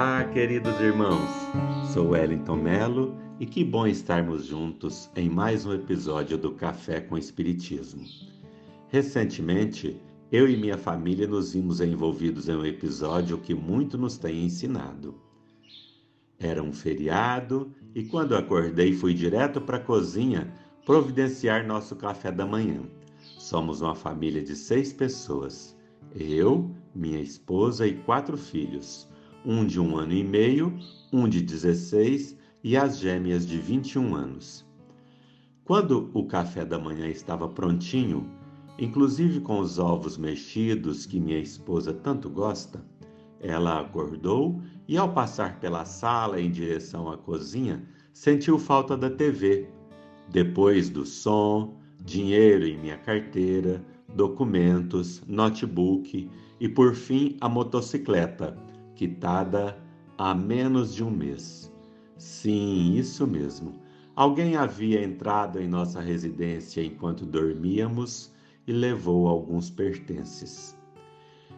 Olá, queridos irmãos. Sou Wellington Melo e que bom estarmos juntos em mais um episódio do Café com Espiritismo. Recentemente, eu e minha família nos vimos envolvidos em um episódio que muito nos tem ensinado. Era um feriado e quando acordei fui direto para a cozinha providenciar nosso café da manhã. Somos uma família de seis pessoas: eu, minha esposa e quatro filhos um de um ano e meio, um de 16 e as gêmeas de 21 anos. Quando o café da manhã estava prontinho, inclusive com os ovos mexidos que minha esposa tanto gosta, ela acordou e, ao passar pela sala em direção à cozinha, sentiu falta da TV. Depois do som, dinheiro em minha carteira, documentos, notebook e, por fim, a motocicleta quitada há menos de um mês. Sim, isso mesmo. Alguém havia entrado em nossa residência enquanto dormíamos e levou alguns pertences.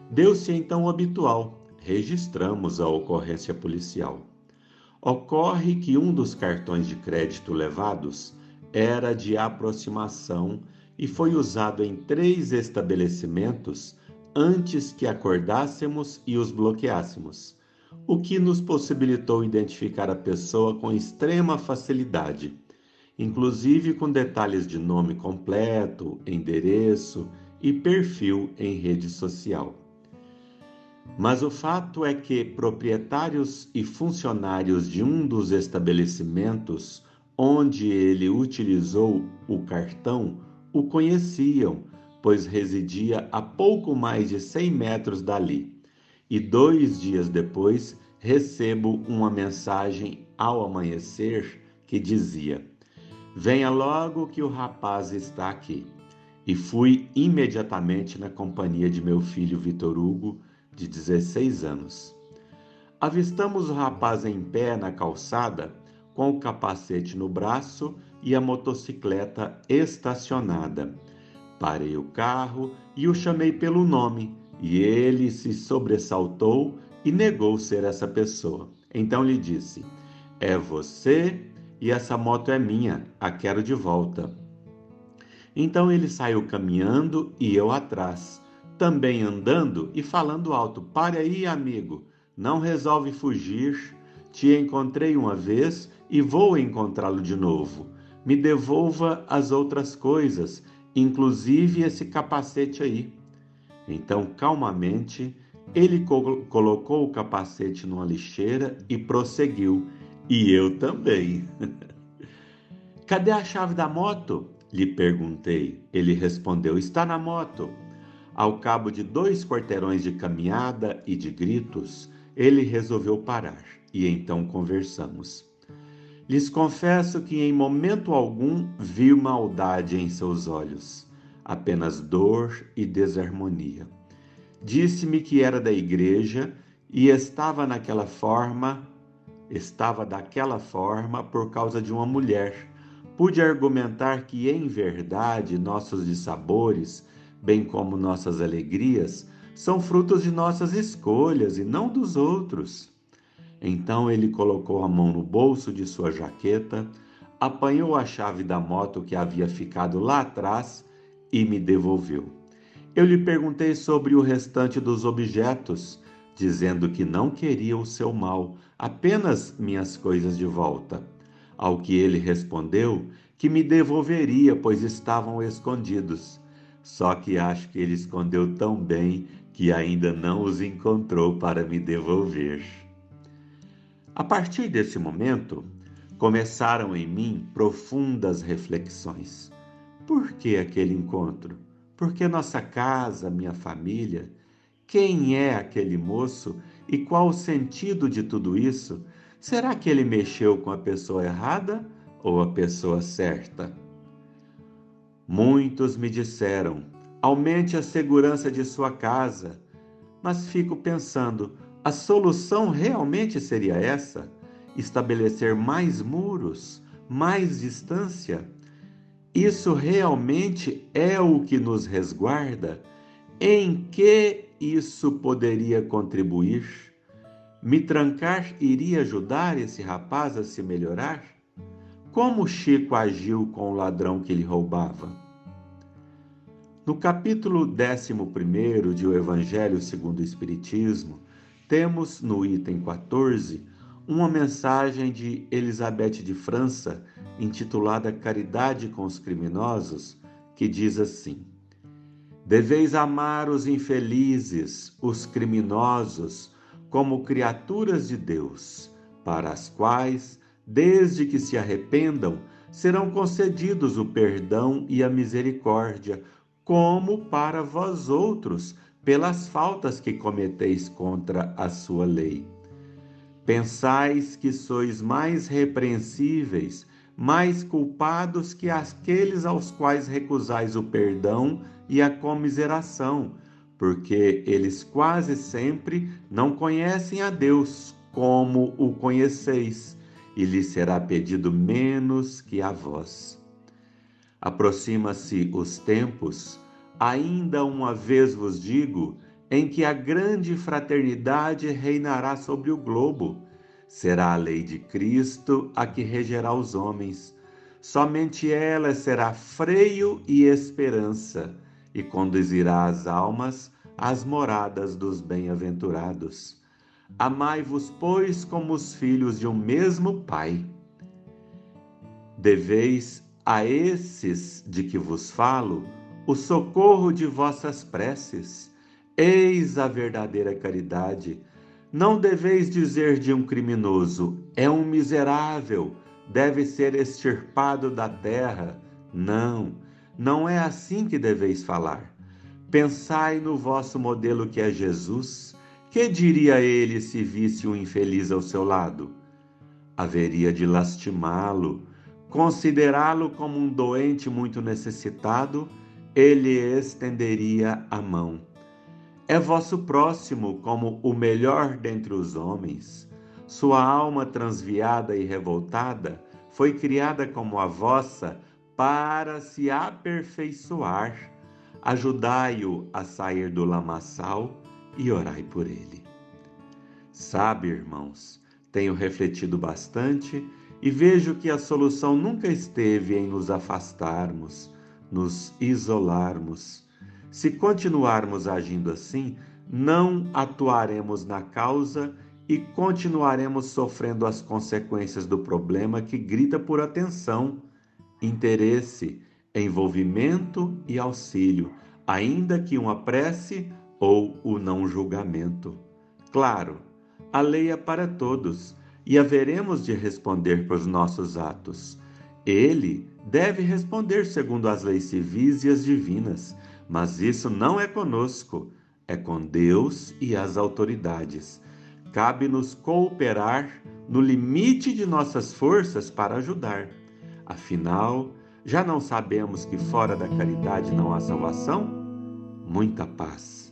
Deu-se então o habitual. Registramos a ocorrência policial. Ocorre que um dos cartões de crédito levados era de aproximação e foi usado em três estabelecimentos antes que acordássemos e os bloqueássemos, o que nos possibilitou identificar a pessoa com extrema facilidade, inclusive com detalhes de nome completo, endereço e perfil em rede social. Mas o fato é que proprietários e funcionários de um dos estabelecimentos onde ele utilizou o cartão o conheciam pois residia a pouco mais de 100 metros dali. E dois dias depois recebo uma mensagem ao amanhecer que dizia: Venha logo que o rapaz está aqui. E fui imediatamente na companhia de meu filho Vitor Hugo, de 16 anos. Avistamos o rapaz em pé na calçada, com o capacete no braço e a motocicleta estacionada Parei o carro e o chamei pelo nome, e ele se sobressaltou e negou ser essa pessoa. Então lhe disse: É você e essa moto é minha, a quero de volta. Então ele saiu caminhando e eu atrás, também andando e falando alto: Pare aí, amigo, não resolve fugir. Te encontrei uma vez e vou encontrá-lo de novo. Me devolva as outras coisas inclusive esse capacete aí. Então, calmamente, ele co colocou o capacete numa lixeira e prosseguiu. E eu também. Cadê a chave da moto? lhe perguntei. Ele respondeu: Está na moto. Ao cabo de dois quarteirões de caminhada e de gritos, ele resolveu parar e então conversamos. Lhes confesso que em momento algum vi maldade em seus olhos, apenas dor e desarmonia. Disse-me que era da igreja e estava naquela forma, estava daquela forma por causa de uma mulher. Pude argumentar que, em verdade, nossos dissabores, bem como nossas alegrias, são frutos de nossas escolhas e não dos outros. Então ele colocou a mão no bolso de sua jaqueta, apanhou a chave da moto que havia ficado lá atrás e me devolveu. Eu lhe perguntei sobre o restante dos objetos, dizendo que não queria o seu mal, apenas minhas coisas de volta. Ao que ele respondeu que me devolveria, pois estavam escondidos. Só que acho que ele escondeu tão bem que ainda não os encontrou para me devolver. A partir desse momento, começaram em mim profundas reflexões. Por que aquele encontro? Por que nossa casa, minha família? Quem é aquele moço e qual o sentido de tudo isso? Será que ele mexeu com a pessoa errada ou a pessoa certa? Muitos me disseram: aumente a segurança de sua casa. Mas fico pensando: a solução realmente seria essa? Estabelecer mais muros, mais distância? Isso realmente é o que nos resguarda? Em que isso poderia contribuir? Me trancar iria ajudar esse rapaz a se melhorar? Como Chico agiu com o ladrão que lhe roubava? No capítulo 11 de O Evangelho segundo o Espiritismo, temos no item 14 uma mensagem de Elizabeth de França intitulada Caridade com os Criminosos, que diz assim: Deveis amar os infelizes, os criminosos, como criaturas de Deus, para as quais, desde que se arrependam, serão concedidos o perdão e a misericórdia, como para vós outros, pelas faltas que cometeis contra a sua lei. Pensais que sois mais repreensíveis, mais culpados que aqueles aos quais recusais o perdão e a comiseração, porque eles quase sempre não conhecem a Deus como o conheceis, e lhes será pedido menos que a vós. Aproxima-se os tempos, ainda uma vez vos digo, em que a grande fraternidade reinará sobre o globo. Será a lei de Cristo a que regerá os homens. Somente ela será freio e esperança e conduzirá as almas às moradas dos bem-aventurados. Amai-vos, pois, como os filhos de um mesmo Pai. Deveis a esses de que vos falo o socorro de vossas preces. Eis a verdadeira caridade. Não deveis dizer de um criminoso, é um miserável, deve ser extirpado da terra. Não não é assim que deveis falar. Pensai no vosso modelo que é Jesus. Que diria ele se visse um infeliz ao seu lado? Haveria de lastimá-lo, considerá-lo como um doente muito necessitado, ele estenderia a mão. É vosso próximo como o melhor dentre os homens. Sua alma transviada e revoltada foi criada como a vossa para se aperfeiçoar. Ajudai-o a sair do lamaçal e orai por ele. Sabe, irmãos, tenho refletido bastante e vejo que a solução nunca esteve em nos afastarmos, nos isolarmos. Se continuarmos agindo assim, não atuaremos na causa e continuaremos sofrendo as consequências do problema que grita por atenção interesse, envolvimento e auxílio, ainda que uma prece ou o não julgamento. Claro, a lei é para todos e haveremos de responder por nossos atos. Ele deve responder segundo as leis civis e as divinas, mas isso não é conosco, é com Deus e as autoridades. Cabe-nos cooperar no limite de nossas forças para ajudar. Afinal, já não sabemos que fora da caridade não há salvação? Muita paz.